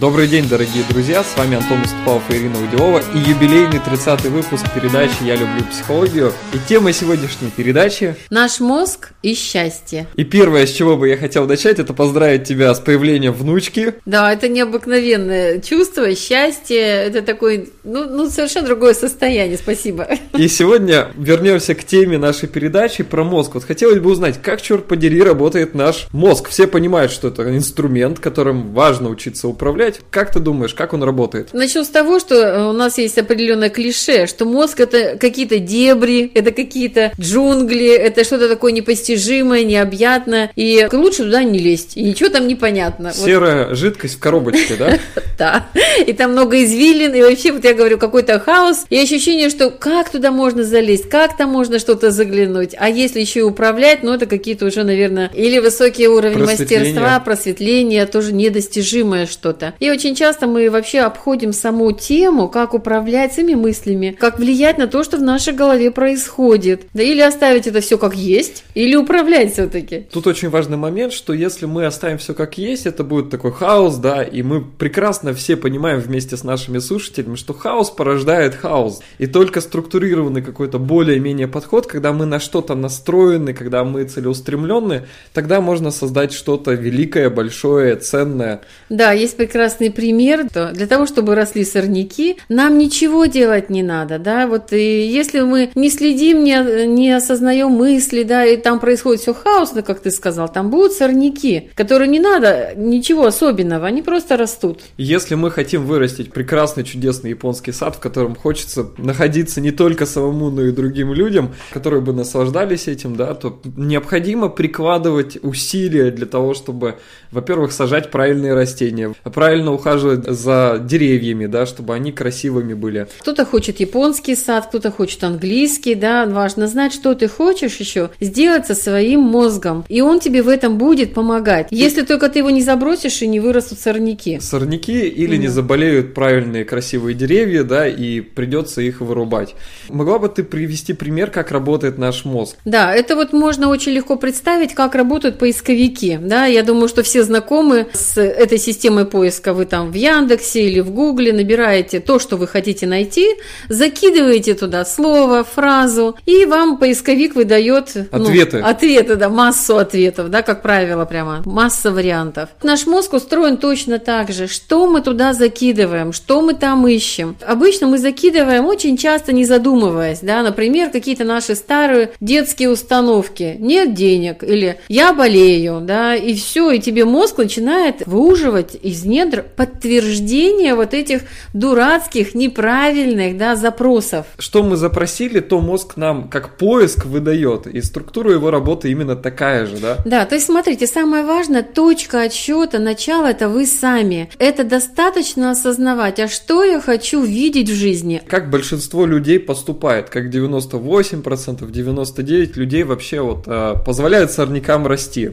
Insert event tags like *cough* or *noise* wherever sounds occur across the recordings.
Добрый день, дорогие друзья, с вами Антон Уступалов и Ирина Удилова и юбилейный 30-й выпуск передачи «Я люблю психологию». И тема сегодняшней передачи Наш мозг и счастье. И первое, с чего бы я хотел начать, это поздравить тебя с появлением внучки. Да, это необыкновенное чувство, счастье, это такое, ну, ну совершенно другое состояние, спасибо. И сегодня вернемся к теме нашей передачи про мозг. Вот хотелось бы узнать, как, черт подери, работает наш мозг. Все понимают, что это инструмент, которым важно учиться управлять. Как ты думаешь, как он работает? Начну с того, что э, у нас есть определенное клише, что мозг это какие-то дебри, это какие-то джунгли, это что-то такое непостижимое, необъятное, и лучше туда не лезть, и ничего там не понятно. Вот. Серая жидкость в коробочке, да? *laughs* Да, и там много извилин, и вообще, вот я говорю, какой-то хаос, и ощущение, что как туда можно залезть, как там можно что-то заглянуть, а если еще и управлять, ну это какие-то уже, наверное, или высокие уровни мастерства, просветление, тоже недостижимое что-то. И очень часто мы вообще обходим саму тему, как управлять своими мыслями, как влиять на то, что в нашей голове происходит. Да или оставить это все как есть, или управлять все-таки. Тут очень важный момент, что если мы оставим все как есть, это будет такой хаос, да, и мы прекрасно все понимаем вместе с нашими слушателями, что хаос порождает хаос. И только структурированный какой-то более-менее подход, когда мы на что-то настроены, когда мы целеустремленны, тогда можно создать что-то великое, большое, ценное. Да, есть прекрасный пример. То Для того, чтобы росли сорняки, нам ничего делать не надо, да, вот и если мы не следим, не, не осознаем мысли, да, и там происходит все хаосно, как ты сказал, там будут сорняки, которые не надо ничего особенного, они просто растут. Если мы хотим вырастить прекрасный, чудесный японский сад, в котором хочется находиться не только самому, но и другим людям, которые бы наслаждались этим, да, то необходимо прикладывать усилия для того, чтобы, во-первых, сажать правильные растения, правильно ухаживать за деревьями, да, чтобы они красивыми были. Кто-то хочет японский сад, кто-то хочет английский, да, важно знать, что ты хочешь еще сделать со своим мозгом, и он тебе в этом будет помогать, если только ты его не забросишь и не вырастут сорняки. Сорняки или не Мгм. заболеют правильные красивые деревья, да, и придется их вырубать. Могла бы ты привести пример, как работает наш мозг? Да, это вот можно очень легко представить, как работают поисковики. Да, я думаю, что все знакомы с этой системой поиска. Вы там в Яндексе или в Гугле набираете то, что вы хотите найти, закидываете туда слово, фразу, и вам поисковик выдает ну, Ответы. ответы, да, массу ответов, да, как правило, прямо масса вариантов. Наш мозг устроен точно так же. Что мы туда закидываем, что мы там ищем? Обычно мы закидываем очень часто не задумываясь, да, например, какие-то наши старые детские установки. Нет денег или я болею, да, и все, и тебе мозг начинает выуживать из недр подтверждение вот этих дурацких, неправильных, да, запросов. Что мы запросили, то мозг нам как поиск выдает, и структура его работы именно такая же, да? Да, то есть смотрите, самое важное, точка отсчета, начало это вы сами. Это достаточно осознавать, а что я хочу видеть в жизни. Как большинство людей поступает, как 98%, 99% людей вообще вот э, позволяют сорнякам расти.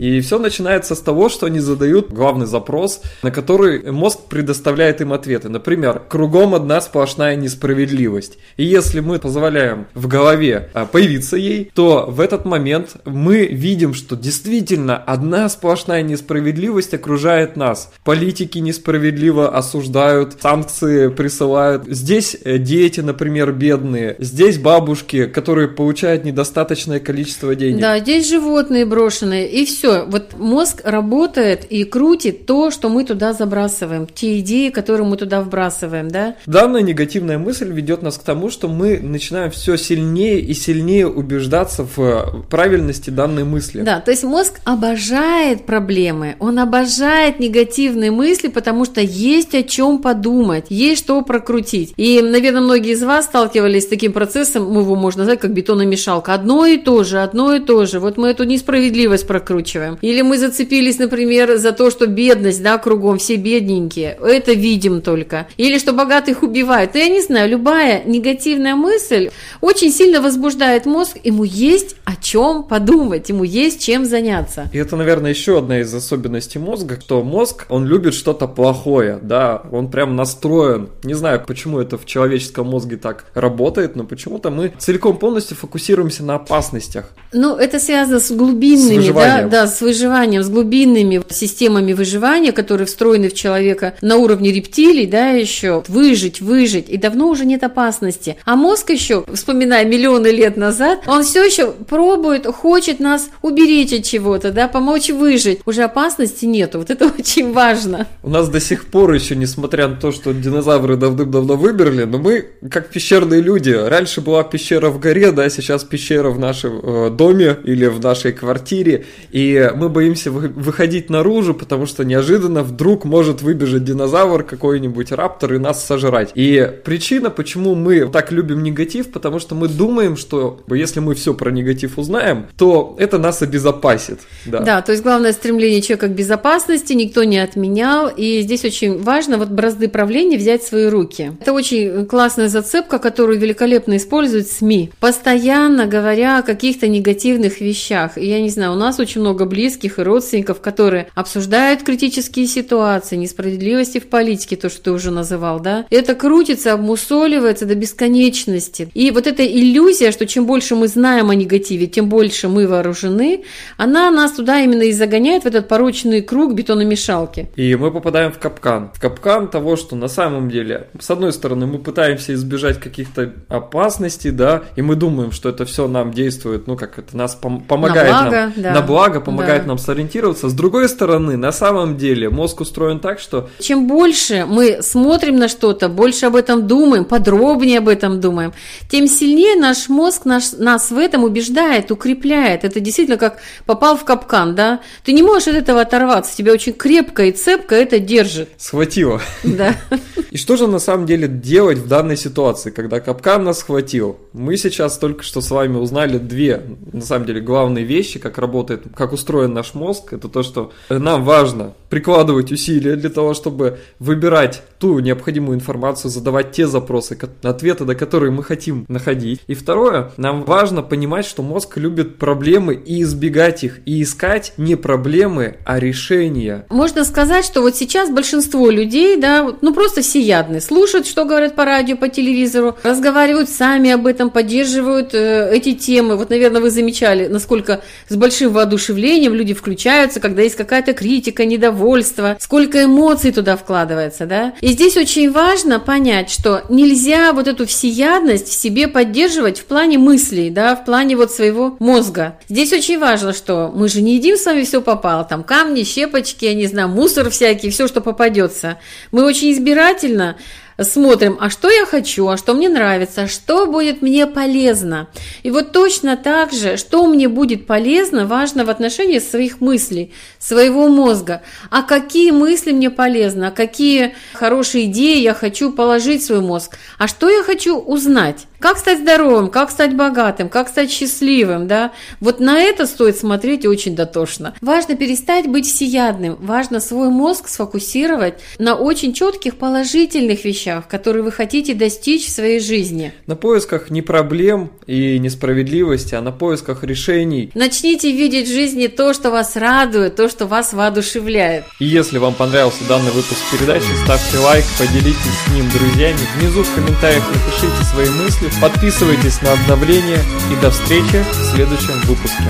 И все начинается с того, что они задают главный запрос, на который мозг предоставляет им ответы. Например, кругом одна сплошная несправедливость. И если мы позволяем в голове а, появиться ей, то в этот момент мы видим, что действительно одна сплошная несправедливость окружает нас. Политики несправедливо осуждают, санкции присылают. Здесь э, дети, например, бедные. Здесь бабушки, которые получают недостаточное количество денег. Да, здесь животные брошенные, и все. Вот мозг работает и крутит то, что мы туда забрасываем, те идеи, которые мы туда вбрасываем, да. Данная негативная мысль ведет нас к тому, что мы начинаем все сильнее и сильнее убеждаться в правильности данной мысли. Да, то есть мозг обожает проблемы, он обожает негативные мысли, потому что есть о чем подумать, есть что прокрутить. И, наверное, многие из вас сталкивались с таким процессом, ну, его можно назвать как бетономешалка. Одно и то же, одно и то же. Вот мы эту несправедливость прокручиваем. Или мы зацепились, например, за то, что бедность, да, кругом, все бедненькие. Это видим только. Или что богатых убивают. Ну, я не знаю, любая негативная мысль очень сильно возбуждает мозг, ему есть о чем подумать, ему есть чем заняться. И это, наверное, еще одна из особенностей мозга, что мозг, он любит что-то плохое, да, он прям настроен. Не знаю, почему это в человеческом мозге так работает, но почему-то мы целиком полностью фокусируемся на опасностях. Ну, это связано с С глубинными, да, выживанием. да, да, с выживанием, с глубинными системами выживания, которые встроены в человека на уровне рептилий, да, еще выжить, выжить, и давно уже нет опасности. А мозг еще, вспоминая миллионы лет назад, он все еще пробует, хочет нас уберечь от чего-то, да, помочь выжить. Уже опасности нету, вот это *laughs* очень важно. У нас до сих пор еще, несмотря на то, что динозавры давным-давно выбрали, но мы как пещерные люди. Раньше была пещера в горе, да, сейчас пещера в нашем э, доме или в нашей квартире, и мы боимся вы, выходить наружу, потому что неожиданно вдруг может выбежать динозавр какой-нибудь раптор и нас сожрать. И причина, почему мы так любим негатив, потому что мы думаем, что если мы все про негатив узнаем, то это нас обезопасит. Да, да то есть главное стремление человека к безопасности никто не отменял, и здесь очень важно вот бразды правления взять в свои руки. Это очень классная зацепка, которую великолепно используют СМИ, постоянно говоря о каких-то негативных вещах. И я не знаю, у нас очень много близких и родственников, которые обсуждают критические ситуации, несправедливости в политике, то, что ты уже называл, да. Это крутится, обмусоливается до бесконечности. И вот эта иллюзия, что чем больше мы знаем о негативе, тем больше мы вооружены, она нас туда именно и загоняет в этот порочный круг бетономешалки. И мы попадаем в капкан. В капкан того, что на самом деле, с одной стороны, мы пытаемся избежать каких-то опасностей, да, и мы думаем, что это все нам действует, ну, как это нас пом- помогает на благо, нам, да. на благо, помогает да. нам сориентироваться. С другой стороны, на самом деле, мозг устроен так, что... Чем больше мы смотрим на что-то, больше об этом думаем, подробнее об этом думаем, тем сильнее наш мозг наш, нас в этом убеждает, укрепляет. Это действительно как попал в капкан, да? Ты не можешь от этого оторваться, тебя очень крепко и цепко это держит. Схватило. Да. И что же на самом деле делать в данной ситуации, когда капкан нас схватил? Мы сейчас только что с вами узнали две, на самом деле, главные вещи, как работает, как устроен наш мозг. Это то, что нам важно прикладывать усилия для того, чтобы выбирать ту необходимую информацию, задавать те запросы, ответы, до которые мы хотим находить. И второе, нам важно понимать, что мозг любит проблемы и избегать их, и искать не проблемы, а решения. Можно сказать, что вот сейчас большинство людей, да, ну просто всеядны, слушают, что говорят по радио, по телевизору, разговаривают сами об этом, поддерживают э, эти темы. Вот, наверное, вы замечали, насколько с большим воодушевлением люди включаются, когда есть какая-то критика, недовольство, сколько эмоций туда вкладывается, да. И здесь очень важно понять, что нельзя вот эту всеядность в себе поддерживать в плане мыслей, да, в плане вот своего мозга. Здесь очень важно, что мы же не едим с вами все попало, там камни, щепочки, я не знаю, мусор всякий, все, что попадется. Мы очень избирательно смотрим, а что я хочу, а что мне нравится, что будет мне полезно. И вот точно так же, что мне будет полезно, важно в отношении своих мыслей, своего мозга. А какие мысли мне полезны, а какие хорошие идеи я хочу положить в свой мозг, а что я хочу узнать. Как стать здоровым, как стать богатым, как стать счастливым, да? Вот на это стоит смотреть очень дотошно. Важно перестать быть всеядным, важно свой мозг сфокусировать на очень четких положительных вещах, которые вы хотите достичь в своей жизни. На поисках не проблем и несправедливости, а на поисках решений. Начните видеть в жизни то, что вас радует, то, что вас воодушевляет. И если вам понравился данный выпуск передачи, ставьте лайк, поделитесь с ним друзьями, внизу в комментариях напишите свои мысли, подписывайтесь на обновления и до встречи в следующем выпуске.